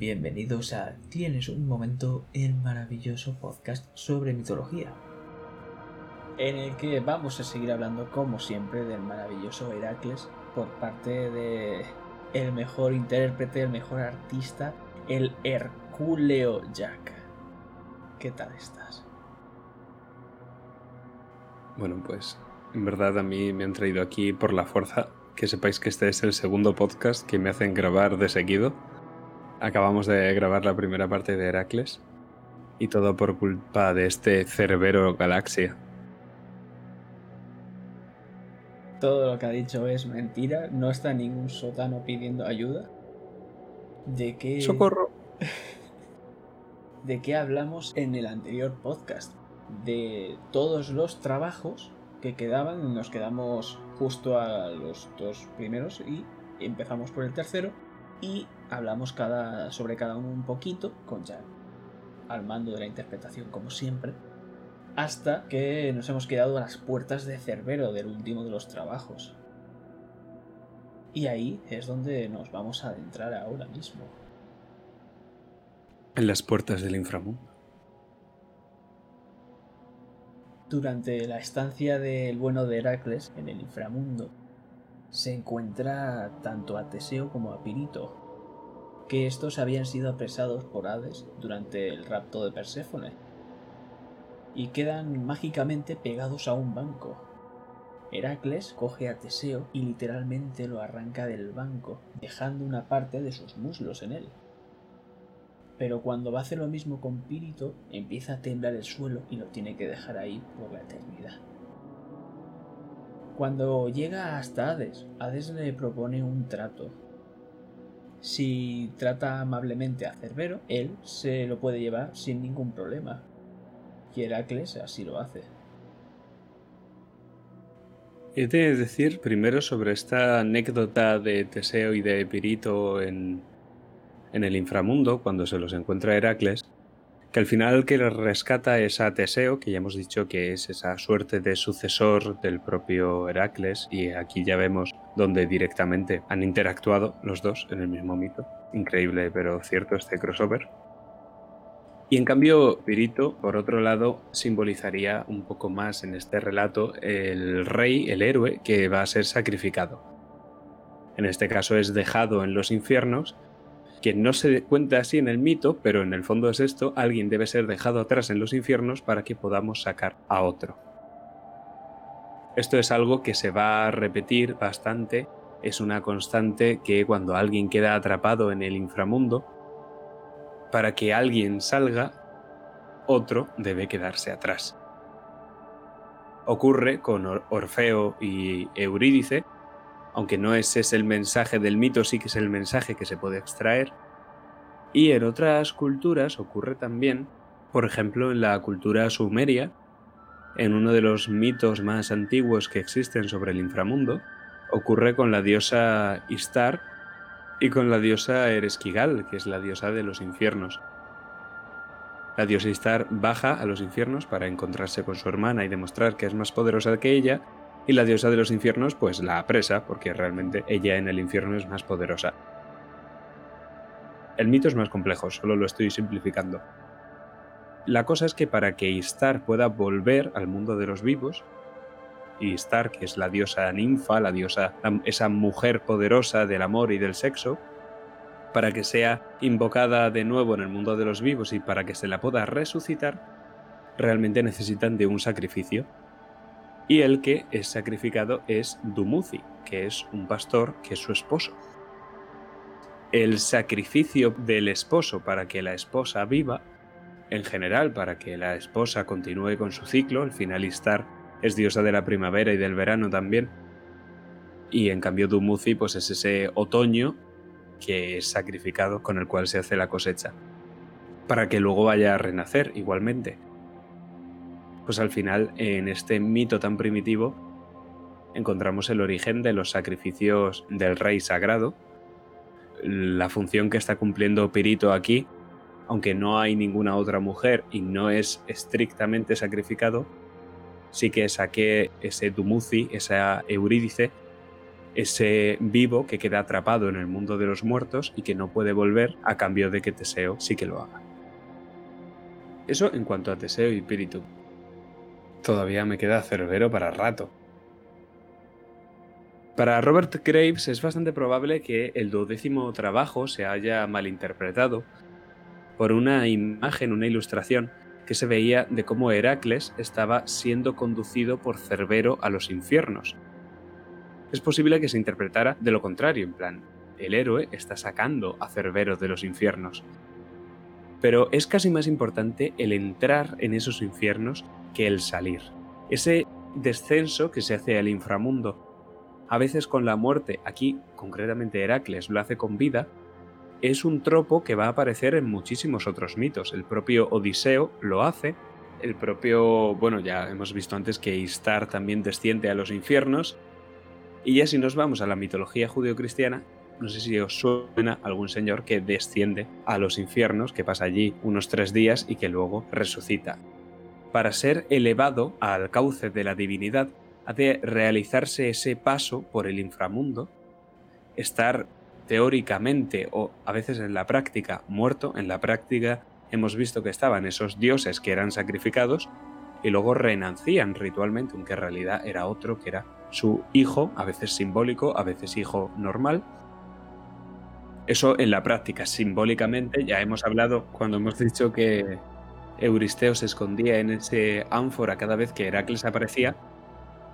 Bienvenidos a Tienes un momento, el maravilloso podcast sobre mitología, en el que vamos a seguir hablando como siempre del maravilloso Heracles por parte de el mejor intérprete, el mejor artista, el Herculeo Jack. ¿Qué tal estás? Bueno, pues en verdad a mí me han traído aquí por la fuerza. Que sepáis que este es el segundo podcast que me hacen grabar de seguido. Acabamos de grabar la primera parte de Heracles. Y todo por culpa de este Cerbero Galaxia. Todo lo que ha dicho es mentira. No está ningún sótano pidiendo ayuda. ¿De qué. ¡Socorro! ¿De qué hablamos en el anterior podcast? De todos los trabajos que quedaban. Nos quedamos justo a los dos primeros y empezamos por el tercero. Y hablamos cada, sobre cada uno un poquito, con ya al mando de la interpretación, como siempre hasta que nos hemos quedado a las puertas de Cerbero del último de los trabajos. Y ahí es donde nos vamos a adentrar ahora mismo. En las puertas del inframundo. Durante la estancia del bueno de Heracles en el inframundo, se encuentra tanto a Teseo como a Pirito, que estos habían sido apresados por Hades durante el rapto de Perséfone y quedan mágicamente pegados a un banco. Heracles coge a Teseo y literalmente lo arranca del banco, dejando una parte de sus muslos en él. Pero cuando va a hacer lo mismo con Pirito, empieza a temblar el suelo y lo tiene que dejar ahí por la eternidad. Cuando llega hasta Hades, Hades le propone un trato. Si trata amablemente a Cerbero, él se lo puede llevar sin ningún problema, y Heracles así lo hace. He de decir primero sobre esta anécdota de Teseo y de Pirito en, en el inframundo, cuando se los encuentra Heracles, que al final que les rescata es a Teseo, que ya hemos dicho que es esa suerte de sucesor del propio Heracles, y aquí ya vemos donde directamente han interactuado los dos en el mismo mito. Increíble, pero cierto este crossover. Y en cambio, Pirito, por otro lado, simbolizaría un poco más en este relato el rey, el héroe, que va a ser sacrificado. En este caso es dejado en los infiernos, que no se cuenta así en el mito, pero en el fondo es esto, alguien debe ser dejado atrás en los infiernos para que podamos sacar a otro. Esto es algo que se va a repetir bastante, es una constante que cuando alguien queda atrapado en el inframundo, para que alguien salga, otro debe quedarse atrás. Ocurre con Orfeo y Eurídice, aunque no ese es el mensaje del mito, sí que es el mensaje que se puede extraer. Y en otras culturas ocurre también, por ejemplo en la cultura sumeria, en uno de los mitos más antiguos que existen sobre el inframundo, ocurre con la diosa Istar y con la diosa Eresquigal, que es la diosa de los infiernos. La diosa Istar baja a los infiernos para encontrarse con su hermana y demostrar que es más poderosa que ella, y la diosa de los infiernos pues la apresa porque realmente ella en el infierno es más poderosa. El mito es más complejo, solo lo estoy simplificando. La cosa es que para que Istar pueda volver al mundo de los vivos, Istar, que es la diosa ninfa, la diosa, esa mujer poderosa del amor y del sexo, para que sea invocada de nuevo en el mundo de los vivos y para que se la pueda resucitar, realmente necesitan de un sacrificio. Y el que es sacrificado es Dumuzi, que es un pastor que es su esposo. El sacrificio del esposo para que la esposa viva, en general para que la esposa continúe con su ciclo, el finalistar es diosa de la primavera y del verano también. Y en cambio Dumuzi pues es ese otoño que es sacrificado con el cual se hace la cosecha, para que luego vaya a renacer igualmente. Pues al final, en este mito tan primitivo, encontramos el origen de los sacrificios del rey sagrado, la función que está cumpliendo Pirito aquí, aunque no hay ninguna otra mujer y no es estrictamente sacrificado, sí que saqué ese Dumuzi, esa Eurídice, ese vivo que queda atrapado en el mundo de los muertos y que no puede volver a cambio de que Teseo sí que lo haga. Eso en cuanto a Teseo y Espíritu. Todavía me queda Cerbero para rato. Para Robert Graves es bastante probable que el duodécimo trabajo se haya malinterpretado por una imagen, una ilustración que se veía de cómo Heracles estaba siendo conducido por Cerbero a los infiernos. Es posible que se interpretara de lo contrario, en plan, el héroe está sacando a Cerbero de los infiernos. Pero es casi más importante el entrar en esos infiernos que el salir. Ese descenso que se hace al inframundo, a veces con la muerte, aquí concretamente Heracles lo hace con vida, es un tropo que va a aparecer en muchísimos otros mitos. El propio Odiseo lo hace, el propio, bueno, ya hemos visto antes que Istar también desciende a los infiernos, y ya si nos vamos a la mitología judeocristiana, no sé si os suena algún señor que desciende a los infiernos, que pasa allí unos tres días y que luego resucita. Para ser elevado al cauce de la divinidad, ha de realizarse ese paso por el inframundo, estar teóricamente o a veces en la práctica muerto, en la práctica hemos visto que estaban esos dioses que eran sacrificados y luego renacían ritualmente, aunque en realidad era otro que era su hijo, a veces simbólico, a veces hijo normal. Eso en la práctica, simbólicamente, ya hemos hablado cuando hemos dicho que Euristeo se escondía en ese ánfora cada vez que Heracles aparecía,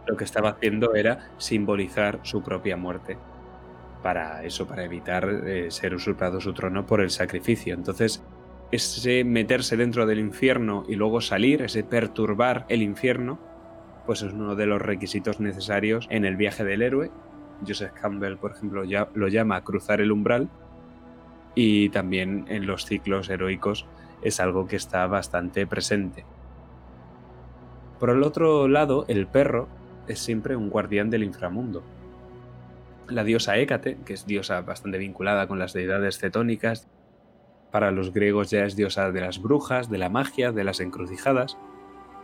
lo que estaba haciendo era simbolizar su propia muerte. Para eso, para evitar eh, ser usurpado su trono por el sacrificio. Entonces, ese meterse dentro del infierno y luego salir, ese perturbar el infierno, pues es uno de los requisitos necesarios en el viaje del héroe. Joseph Campbell, por ejemplo, ya lo llama cruzar el umbral. Y también en los ciclos heroicos es algo que está bastante presente. Por el otro lado, el perro es siempre un guardián del inframundo. La diosa Hécate, que es diosa bastante vinculada con las deidades cetónicas, para los griegos ya es diosa de las brujas, de la magia, de las encrucijadas,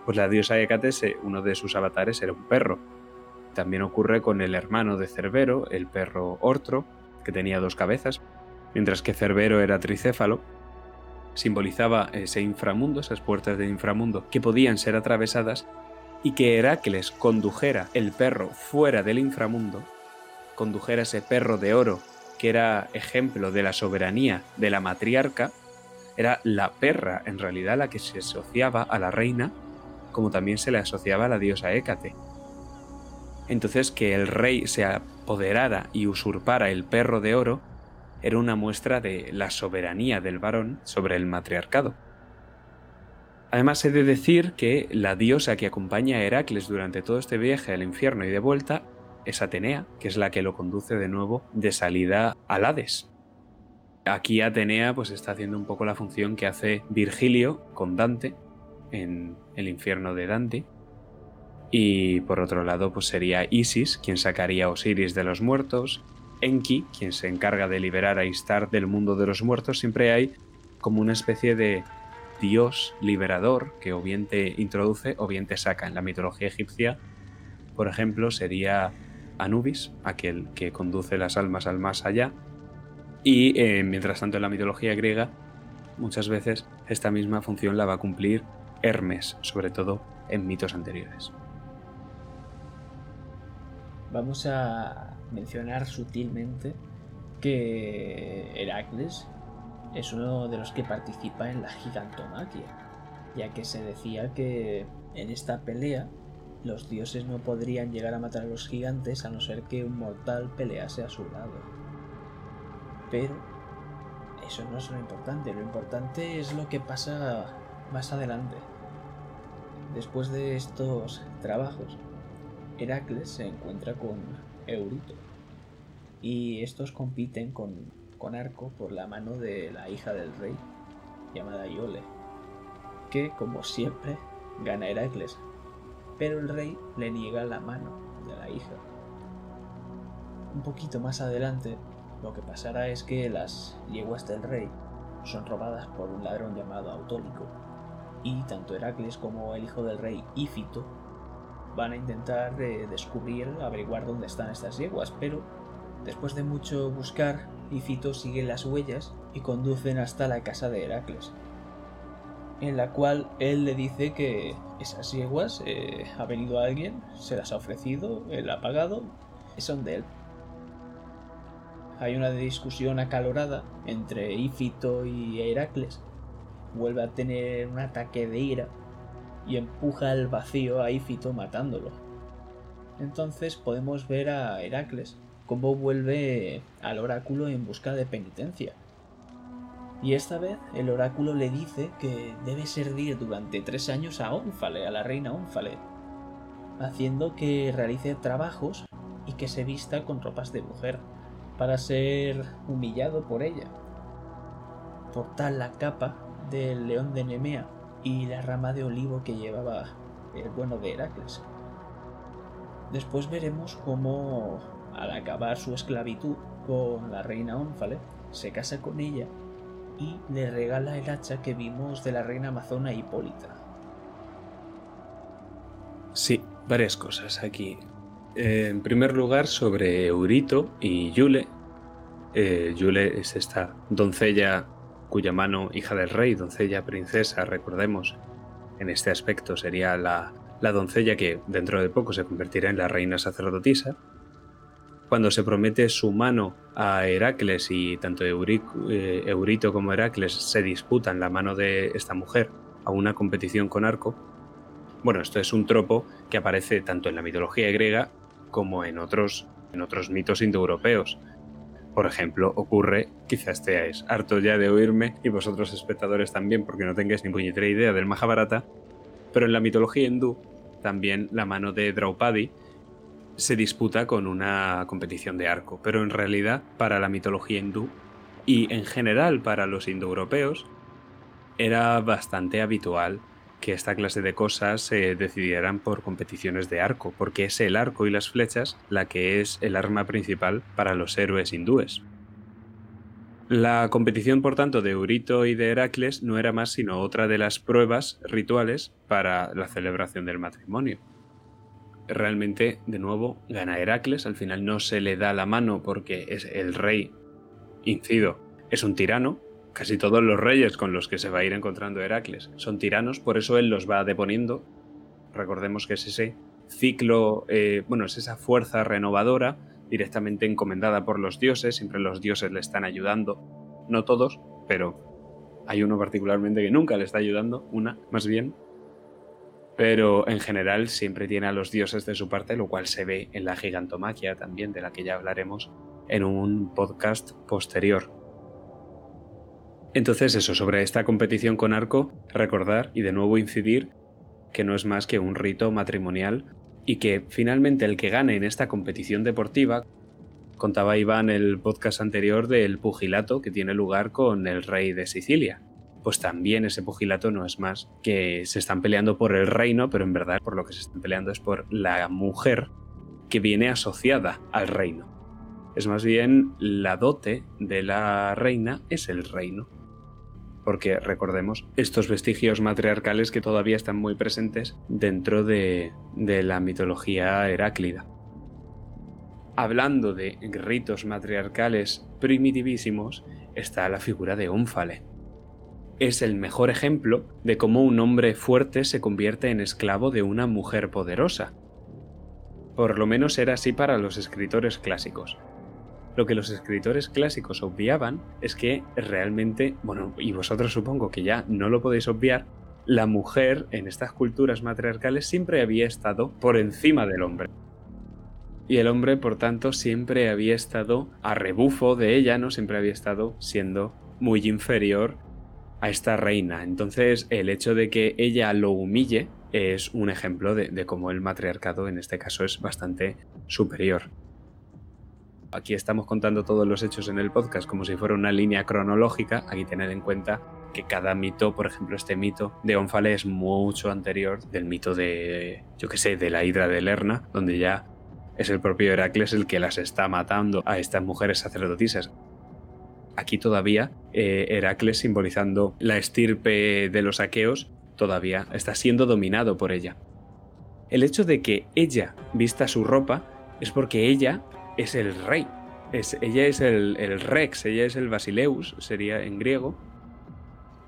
pues la diosa Hécate, uno de sus avatares era un perro. También ocurre con el hermano de Cerbero, el perro Ortro, que tenía dos cabezas, mientras que Cerbero era tricéfalo, simbolizaba ese inframundo, esas puertas del inframundo que podían ser atravesadas y que Heracles condujera el perro fuera del inframundo, condujera ese perro de oro que era ejemplo de la soberanía de la matriarca, era la perra en realidad la que se asociaba a la reina, como también se le asociaba a la diosa Hécate. Entonces que el rey se apoderara y usurpara el perro de oro era una muestra de la soberanía del varón sobre el matriarcado. Además, he de decir que la diosa que acompaña a Heracles durante todo este viaje al infierno y de vuelta es Atenea, que es la que lo conduce de nuevo de salida al Hades. Aquí Atenea pues está haciendo un poco la función que hace Virgilio con Dante en el infierno de Dante. Y por otro lado pues sería Isis quien sacaría a Osiris de los muertos, Enki quien se encarga de liberar a Istar del mundo de los muertos. Siempre hay como una especie de dios liberador que o bien te introduce o bien te saca. En la mitología egipcia, por ejemplo, sería Anubis, aquel que conduce las almas al más allá. Y eh, mientras tanto en la mitología griega, muchas veces esta misma función la va a cumplir Hermes, sobre todo en mitos anteriores. Vamos a mencionar sutilmente que Heracles es uno de los que participa en la gigantomaquia, ya que se decía que en esta pelea los dioses no podrían llegar a matar a los gigantes a no ser que un mortal pelease a su lado. Pero eso no es lo importante, lo importante es lo que pasa más adelante. Después de estos trabajos, Heracles se encuentra con Eurito y estos compiten con con arco por la mano de la hija del rey, llamada Iole, que, como siempre, gana Heracles, pero el rey le niega la mano de la hija. Un poquito más adelante, lo que pasará es que las yeguas del rey son robadas por un ladrón llamado Autólico, y tanto Heracles como el hijo del rey Ífito van a intentar eh, descubrir, averiguar dónde están estas yeguas, pero después de mucho buscar, Ifito sigue las huellas y conducen hasta la casa de Heracles, en la cual él le dice que esas yeguas eh, ha venido alguien, se las ha ofrecido, él ha pagado, son de él. Hay una discusión acalorada entre Ifito y Heracles. Vuelve a tener un ataque de ira y empuja al vacío a Ifito matándolo. Entonces podemos ver a Heracles cómo vuelve al oráculo en busca de penitencia. Y esta vez el oráculo le dice que debe servir durante tres años a Ónfale, a la reina Ónfale, haciendo que realice trabajos y que se vista con ropas de mujer, para ser humillado por ella. Portar la capa del león de Nemea y la rama de olivo que llevaba el bueno de Heracles. Después veremos cómo, al acabar su esclavitud con la reina Ónfale, se casa con ella y le regala el hacha que vimos de la reina amazona Hipólita. Sí, varias cosas aquí. Eh, en primer lugar, sobre Eurito y Yule. Eh, Yule es esta doncella cuya mano, hija del rey, doncella princesa, recordemos, en este aspecto sería la, doncella que dentro de poco se convertirá en la reina sacerdotisa. Cuando se promete su mano a Heracles y tanto eh, Eurito como Heracles se disputan la mano de esta mujer a una competición con arco, bueno, esto es un tropo que aparece tanto en la mitología griega como en otros, en otros mitos indoeuropeos. Por ejemplo, ocurre, quizás estéis harto ya de oírme y vosotros espectadores también porque no tengáis ni puñetera idea del Mahabharata, pero en la mitología hindú también la mano de Draupadi se disputa con una competición de arco, pero en realidad para la mitología hindú y en general para los indoeuropeos era bastante habitual que esta clase de cosas se decidieran por competiciones de arco, porque es el arco y las flechas la que es el arma principal para los héroes hindúes. La competición, por tanto, de Eurito y de Heracles no era más sino otra de las pruebas rituales para la celebración del matrimonio. Realmente, de nuevo, gana Heracles, al final no se le da la mano porque es el rey, incido, es un tirano, Casi todos los reyes con los que se va a ir encontrando Heracles son tiranos, por eso él los va deponiendo. Recordemos que es ese ciclo, eh, bueno, es esa fuerza renovadora directamente encomendada por los dioses, siempre los dioses le están ayudando, no todos, pero hay uno particularmente que nunca le está ayudando, una más bien, pero en general siempre tiene a los dioses de su parte, lo cual se ve en la gigantomaquia también, de la que ya hablaremos en un podcast posterior. Entonces eso, sobre esta competición con arco, recordar y de nuevo incidir que no es más que un rito matrimonial y que finalmente el que gane en esta competición deportiva, contaba Iván el podcast anterior del pugilato que tiene lugar con el rey de Sicilia. Pues también ese pugilato no es más que se están peleando por el reino, pero en verdad por lo que se están peleando es por la mujer que viene asociada al reino. Es más bien la dote de la reina es el reino porque recordemos estos vestigios matriarcales que todavía están muy presentes dentro de, la mitología heráclida. Hablando de ritos matriarcales primitivísimos, está la figura de Ónfale. Es el mejor ejemplo de cómo un hombre fuerte se convierte en esclavo de una mujer poderosa. Por lo menos era así para los escritores clásicos. Lo que los escritores clásicos obviaban es que realmente, bueno, y vosotros supongo que ya no lo podéis obviar, la mujer en estas culturas matriarcales siempre había estado por encima del hombre. Y el hombre, por tanto, siempre había estado a rebufo de ella, ¿no? Siempre había estado siendo muy inferior a esta reina. Entonces, el hecho de que ella lo humille es un ejemplo de, cómo el matriarcado en este caso es bastante superior. Aquí estamos contando todos los hechos en el podcast como si fuera una línea cronológica. Aquí tener en cuenta que cada mito, por ejemplo, este mito de Onfale es mucho anterior del mito de, yo qué sé, de la Hidra de Lerna, donde ya es el propio Heracles el que las está matando a estas mujeres sacerdotisas. Aquí todavía eh, Heracles, simbolizando la estirpe de los aqueos, todavía está siendo dominado por ella. el hecho de que ella vista su ropa es porque ella es el rey. Es, ella es el, el rex, ella es el basileus, sería en griego.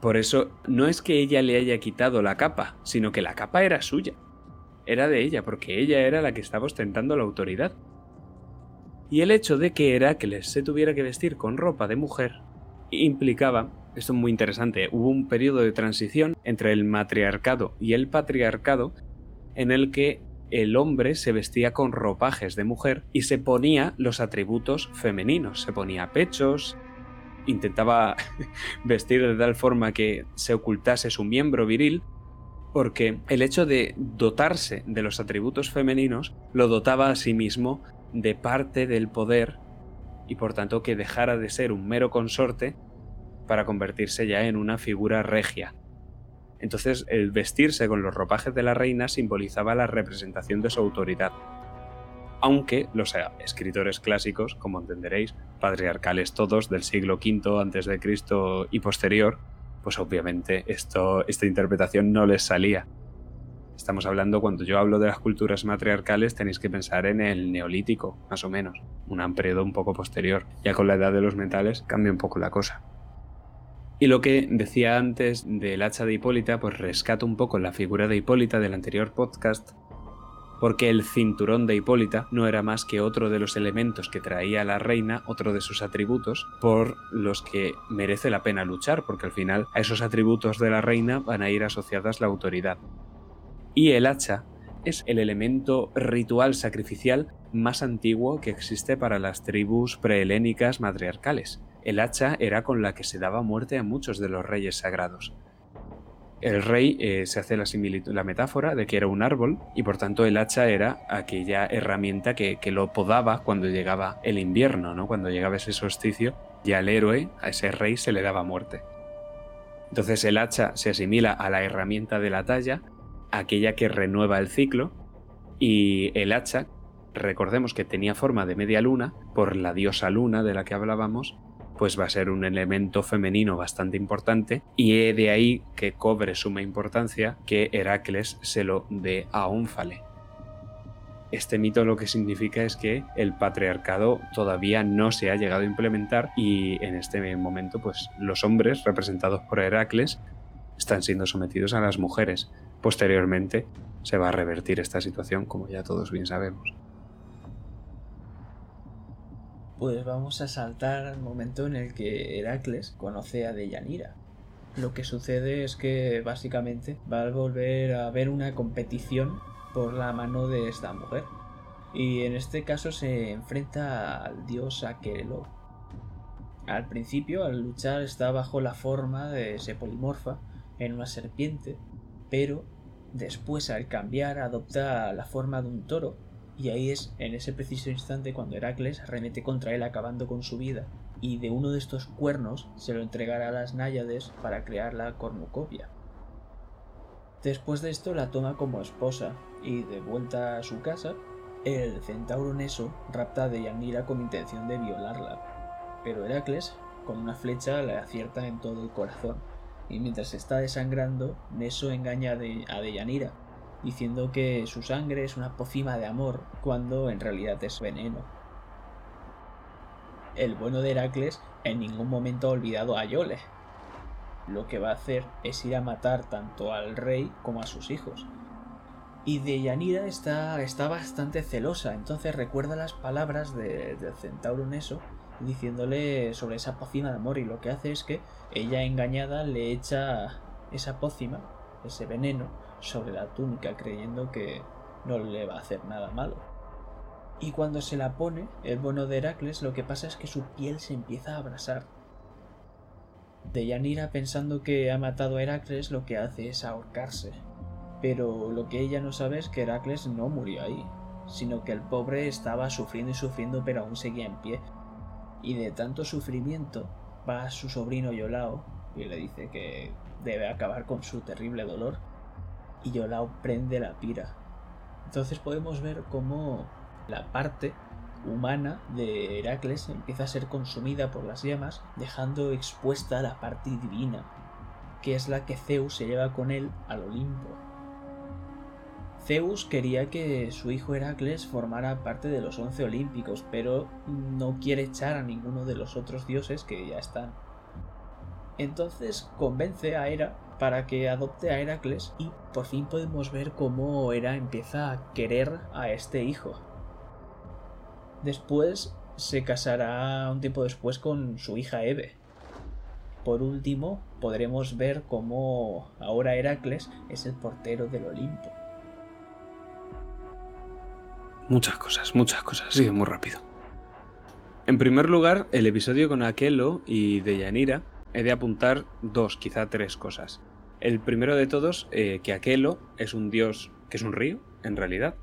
Por eso no es que ella le haya quitado la capa, sino que la capa era suya. Era de ella, porque ella era la que estaba ostentando la autoridad. Y el hecho de que Heracles se tuviera que vestir con ropa de mujer implicaba, esto es muy interesante, hubo un periodo de transición entre el matriarcado y el patriarcado en el que el hombre se vestía con ropajes de mujer y se ponía los atributos femeninos, se ponía pechos, intentaba vestir de tal forma que se ocultase su miembro viril, porque el hecho de dotarse de los atributos femeninos lo dotaba a sí mismo de parte del poder y por tanto que dejara de ser un mero consorte para convertirse ya en una figura regia. Entonces el vestirse con los ropajes de la reina simbolizaba la representación de su autoridad. Aunque los escritores clásicos, como entenderéis, patriarcales todos del siglo V antes de Cristo y posterior, pues obviamente esta interpretación no les salía. Estamos hablando, cuando yo hablo de las culturas matriarcales, tenéis que pensar en el neolítico, más o menos, un periodo un poco posterior. Ya con la edad de los metales cambia un poco la cosa. Y lo que decía antes del hacha de Hipólita, pues rescato un poco la figura de Hipólita del anterior podcast, porque el cinturón de Hipólita no era más que otro de los elementos que traía la reina, otro de sus atributos, por los que merece la pena luchar, porque al final a esos atributos de la reina van a ir asociadas la autoridad. Y el hacha es el elemento ritual sacrificial más antiguo que existe para las tribus prehelénicas matriarcales. El hacha era con la que se daba muerte a muchos de los reyes sagrados. El rey eh, se hace la, la metáfora de que era un árbol y por tanto el hacha era aquella herramienta que, lo podaba cuando llegaba el invierno, ¿no? cuando llegaba ese solsticio y al héroe, a ese rey, se le daba muerte. Entonces el hacha se asimila a la herramienta de la talla, aquella que renueva el ciclo, y el hacha, recordemos que tenía forma de media luna, por la diosa luna de la que hablábamos, pues va a ser un elemento femenino bastante importante y de ahí que cobre suma importancia que Heracles se lo dé a Ónfale. Este mito lo que significa es que el patriarcado todavía no se ha llegado a implementar y en este momento pues los hombres representados por Heracles están siendo sometidos a las mujeres. Posteriormente se va a revertir esta situación como ya todos bien sabemos pues vamos a saltar al momento en el que Heracles conoce a Deyanira. Lo que sucede es que básicamente va a volver a haber una competición por la mano de esta mujer. Y en este caso se enfrenta al dios Aqueloo. Al principio, al luchar, está bajo la forma de ese polimorfa en una serpiente, pero después al cambiar adopta la forma de un toro. Y ahí es en ese preciso instante cuando Heracles arremete contra él acabando con su vida, y de uno de estos cuernos se lo entregará a las náyades para crear la cornucopia. Después de esto la toma como esposa, y de vuelta a su casa, el centauro Neso rapta a Deyanira con intención de violarla, pero Heracles, con una flecha, le acierta en todo el corazón, y mientras está desangrando, Neso engaña a Deyanira, diciendo que su sangre es una pocima de amor, cuando en realidad es veneno. El bueno de Heracles en ningún momento ha olvidado a Iole. Lo que va a hacer es ir a matar tanto al rey como a sus hijos. Y Deyanira está, está bastante celosa, entonces recuerda las palabras del centauro Neso diciéndole sobre esa pócima de amor y lo que hace es que ella engañada le echa esa pócima, ese veneno, sobre la túnica creyendo que no le va a hacer nada malo. Y cuando se la pone, el bueno de Heracles, lo que pasa es que su piel se empieza a abrasar. Deyanira, pensando que ha matado a Heracles, lo que hace es ahorcarse. Pero lo que ella no sabe es que Heracles no murió ahí, sino que el pobre estaba sufriendo y sufriendo, pero aún seguía en pie. Y de tanto sufrimiento, va su sobrino Yolao y le dice que debe acabar con su terrible dolor y Yolao prende la pira. Entonces podemos ver cómo la parte humana de Heracles empieza a ser consumida por las llamas, dejando expuesta la parte divina, que es la que Zeus se lleva con él al Olimpo. Zeus quería que su hijo Heracles formara parte de los once olímpicos, pero no quiere echar a ninguno de los otros dioses que ya están. Entonces convence a Hera para que adopte a Heracles y por fin podemos ver cómo Hera empieza a querer a este hijo. Después se casará un tiempo después con su hija Eve. Por último, podremos ver cómo ahora Heracles es el portero del Olimpo. Muchas cosas, muchas cosas, sigue muy rápido. En primer lugar, el episodio con Aquelo y Deyanira he de apuntar dos, quizá tres cosas. El primero de todos, eh, que Aquelo es un dios que es un río, en realidad,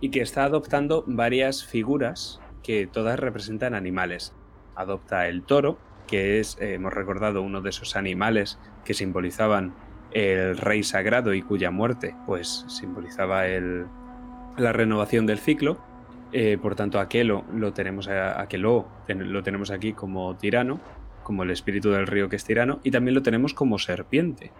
y que está adoptando varias figuras que todas representan animales. Adopta el toro, que es, eh, hemos recordado, uno de esos animales que simbolizaban el rey sagrado y cuya muerte, pues simbolizaba el, la renovación del ciclo. Eh, por tanto, Aquelo lo tenemos, Aquelo lo tenemos aquí como tirano, como el espíritu del río que es tirano, y también lo tenemos como serpiente.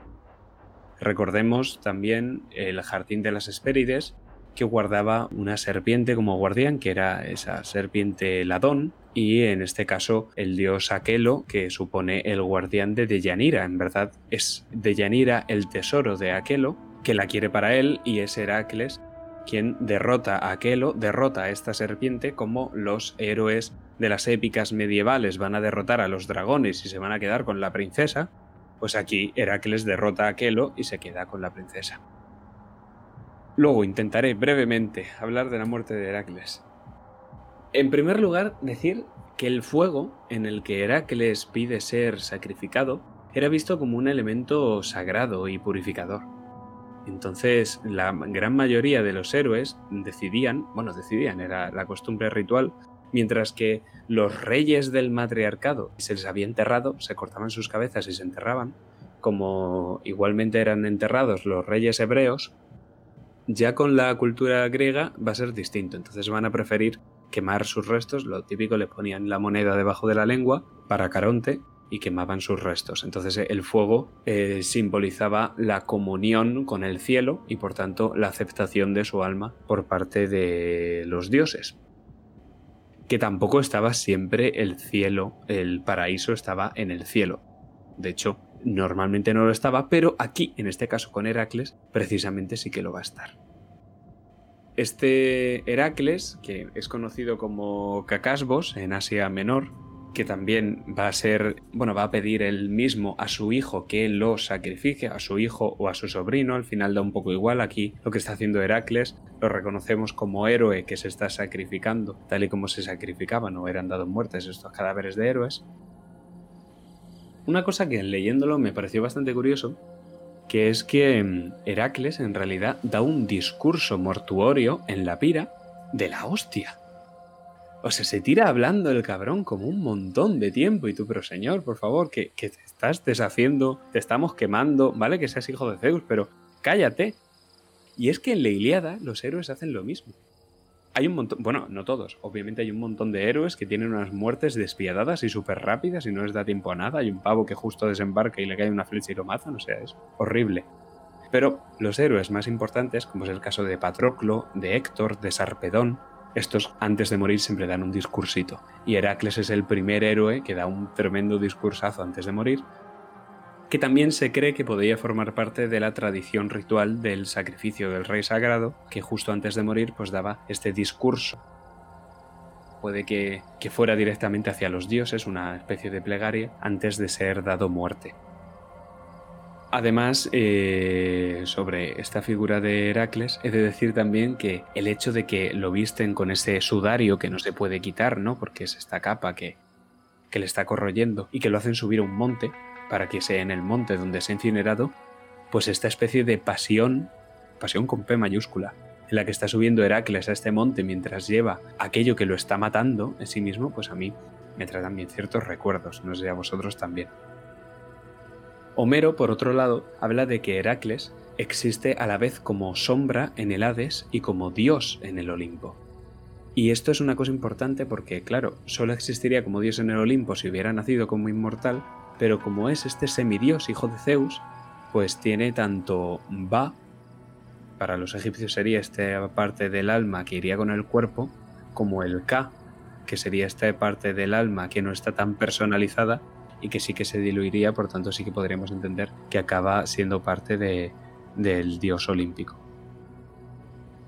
Recordemos también el jardín de las Hespérides, que guardaba una serpiente como guardián, que era esa serpiente ladón, y en este caso el dios Aquelo, que supone el guardián de Deyanira. En verdad es Deyanira el tesoro de Aquelo, que la quiere para él, y es Heracles quien derrota a Aquelo, derrota a esta serpiente como los héroes de las épicas medievales van a derrotar a los dragones y se van a quedar con la princesa, pues aquí Heracles derrota a Aquelo y se queda con la princesa. Luego intentaré brevemente hablar de la muerte de Heracles. En primer lugar, decir que el fuego en el que Heracles pide ser sacrificado era visto como un elemento sagrado y purificador. Entonces, la gran mayoría de los héroes decidían, bueno, decidían, era la costumbre ritual, mientras que los reyes del matriarcado se les había enterrado, se cortaban sus cabezas y se enterraban, como igualmente eran enterrados los reyes hebreos, ya con la cultura griega va a ser distinto, entonces van a preferir quemar sus restos, lo típico le ponían la moneda debajo de la lengua para Caronte y quemaban sus restos. Entonces el fuego eh, simbolizaba la comunión con el cielo y por tanto la aceptación de su alma por parte de los dioses. Que tampoco estaba siempre el cielo, el paraíso estaba en el cielo. De hecho, normalmente no lo estaba, pero aquí, en este caso con Heracles, precisamente sí que lo va a estar. Este Heracles, que es conocido como Cacasbos en Asia Menor, que también va a ser, bueno, va a pedir él mismo a su hijo que lo sacrifique, a su hijo o a su sobrino, al final da un poco igual aquí lo que está haciendo Heracles, lo reconocemos como héroe que se está sacrificando, tal y como se sacrificaban o eran dados muertes estos cadáveres de héroes. Una cosa que leyéndolo me pareció bastante curioso, que es que mm, Heracles en realidad da un discurso mortuorio en la pira de la hostia. O sea, se tira hablando el cabrón como un montón de tiempo. Y tú, pero señor, por favor, que, te estás deshaciendo, te estamos quemando, vale que seas hijo de Zeus, pero cállate. Y es que en la Iliada los héroes hacen lo mismo. Hay un montón, bueno, no todos, obviamente hay un montón de héroes que tienen unas muertes despiadadas y súper rápidas y no les da tiempo a nada. Hay un pavo que justo desembarca y le cae una flecha y lo mata, o sea, es horrible. Pero los héroes más importantes, como es el caso de Patroclo, de Héctor, de Sarpedón, estos antes de morir siempre dan un discursito. Y Heracles es el primer héroe que da un tremendo discursazo antes de morir, que también se cree que podría formar parte de la tradición ritual del sacrificio del rey sagrado, que justo antes de morir pues daba este discurso. Puede que, que fuera directamente hacia los dioses, una especie de plegaria, antes de ser dado muerte. Además, eh, sobre esta figura de Heracles, he de decir también que el hecho de que lo visten con ese sudario que no se puede quitar, ¿no? Porque es esta capa que, que le está corroyendo y que lo hacen subir a un monte para que sea en el monte donde se ha incinerado, pues esta especie de pasión, pasión con P mayúscula, en la que está subiendo Heracles a este monte mientras lleva aquello que lo está matando en sí mismo, pues a mí me trae también ciertos recuerdos, no sé a vosotros también. Homero, por otro lado, habla de que Heracles existe a la vez como sombra en el Hades y como dios en el Olimpo. Y esto es una cosa importante porque, claro, solo existiría como dios en el Olimpo si hubiera nacido como inmortal, pero como es este semidios hijo de Zeus, pues tiene tanto Va, para los egipcios sería esta parte del alma que iría con el cuerpo, como el Ka, que sería esta parte del alma que no está tan personalizada y que sí que se diluiría, por tanto sí que podríamos entender que acaba siendo parte de, del dios olímpico.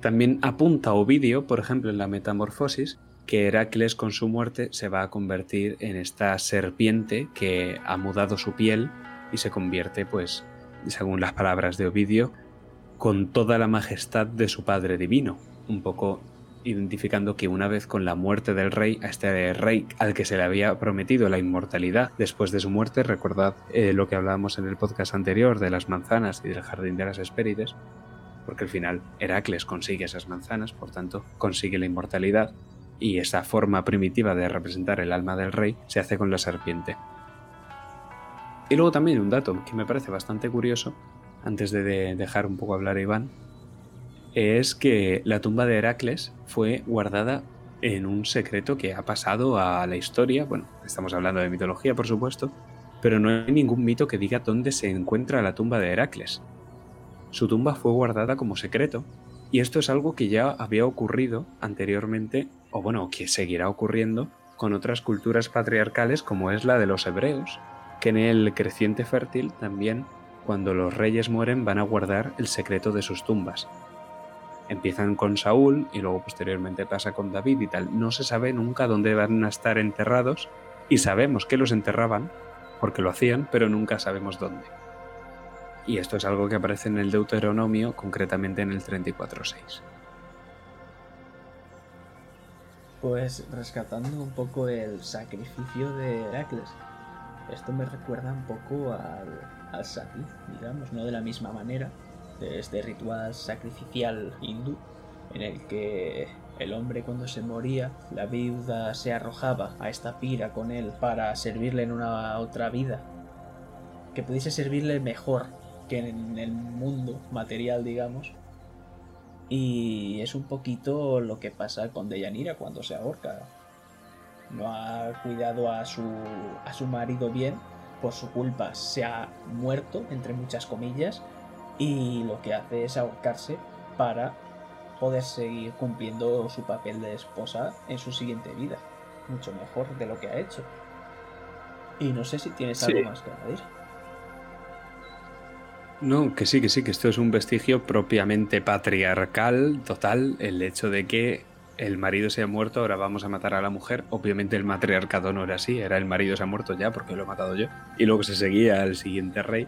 También apunta Ovidio, por ejemplo, en la Metamorfosis, que Heracles con su muerte se va a convertir en esta serpiente que ha mudado su piel y se convierte, pues, según las palabras de Ovidio, con toda la majestad de su Padre Divino, un poco identificando que una vez con la muerte del rey, a este rey al que se le había prometido la inmortalidad después de su muerte, recordad eh, lo que hablábamos en el podcast anterior de las manzanas y del jardín de las Hespérides, porque al final Heracles consigue esas manzanas, por tanto consigue la inmortalidad, y esa forma primitiva de representar el alma del rey se hace con la serpiente. Y luego también un dato que me parece bastante curioso, antes de dejar un poco hablar a Iván, es que la tumba de Heracles fue guardada en un secreto que ha pasado a la historia. Bueno, estamos hablando de mitología, por supuesto, pero no hay ningún mito que diga dónde se encuentra la tumba de Heracles. Su tumba fue guardada como secreto, y esto es algo que ya había ocurrido anteriormente, o bueno, que seguirá ocurriendo con otras culturas patriarcales como es la de los hebreos, que en el creciente fértil también, cuando los reyes mueren, van a guardar el secreto de sus tumbas empiezan con Saúl y luego posteriormente pasa con David y tal. No se sabe nunca dónde van a estar enterrados y sabemos que los enterraban porque lo hacían, pero nunca sabemos dónde. Y esto es algo que aparece en el Deuteronomio, concretamente en el 34.6. Pues rescatando un poco el sacrificio de Heracles. Esto me recuerda un poco al, al Sati, digamos, no de la misma manera, de este ritual sacrificial hindú en el que el hombre cuando se moría, la viuda se arrojaba a esta pira con él para servirle en una otra vida, que pudiese servirle mejor que en el mundo material, digamos. Y es un poquito lo que pasa con Deyanira cuando se ahorca. No ha cuidado a su, a su marido bien, por su culpa se ha muerto, entre muchas comillas, y lo que hace es ahorcarse para poder seguir cumpliendo su papel de esposa en su siguiente vida, mucho mejor de lo que ha hecho. Y no sé si tienes algo más que añadir. No, que sí, que sí, que esto es un vestigio propiamente patriarcal, total, el hecho de que el marido se ha muerto, ahora vamos a matar a la mujer. Obviamente el matriarcado no era así, era el marido se ha muerto ya porque lo he matado yo. Y luego se seguía al siguiente rey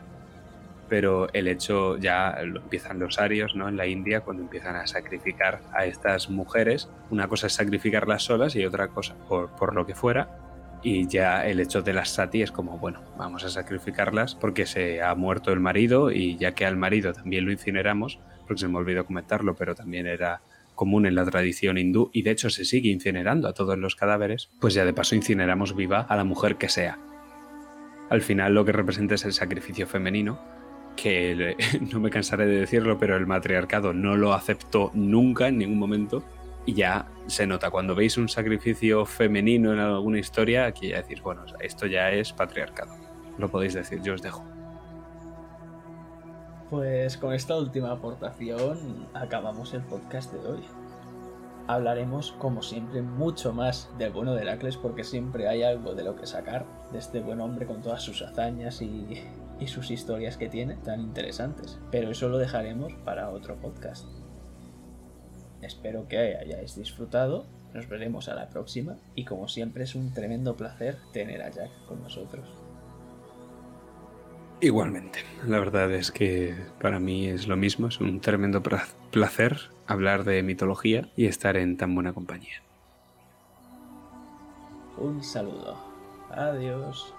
pero el hecho ya lo empiezan los arios ¿no? en la India cuando empiezan a sacrificar a estas mujeres. Una cosa es sacrificarlas solas y otra cosa por, por lo que fuera. Y ya el hecho de las sati es como, bueno, vamos a sacrificarlas porque se ha muerto el marido y ya que al marido también lo incineramos, porque se me olvidó comentarlo, pero también era común en la tradición hindú y de hecho se sigue incinerando a todos los cadáveres, pues ya de paso incineramos viva a la mujer que sea. Al final lo que representa es el sacrificio femenino, que no me cansaré de decirlo, pero el matriarcado no lo aceptó nunca en ningún momento y ya se nota cuando veis un sacrificio femenino en alguna historia, aquí ya decís, bueno, esto ya es patriarcado. Lo podéis decir, yo os dejo. Pues con esta última aportación acabamos el podcast de hoy. Hablaremos, como siempre, mucho más del bueno de Heracles porque siempre hay algo de lo que sacar de este buen hombre con todas sus hazañas y, y sus historias que tiene tan interesantes. Pero eso lo dejaremos para otro podcast. Espero que hayáis disfrutado. Nos veremos a la próxima. Y como siempre es un tremendo placer tener a Jack con nosotros. Igualmente, la verdad es que para mí es lo mismo, es un tremendo placer hablar de mitología y estar en tan buena compañía. Un saludo. Adiós.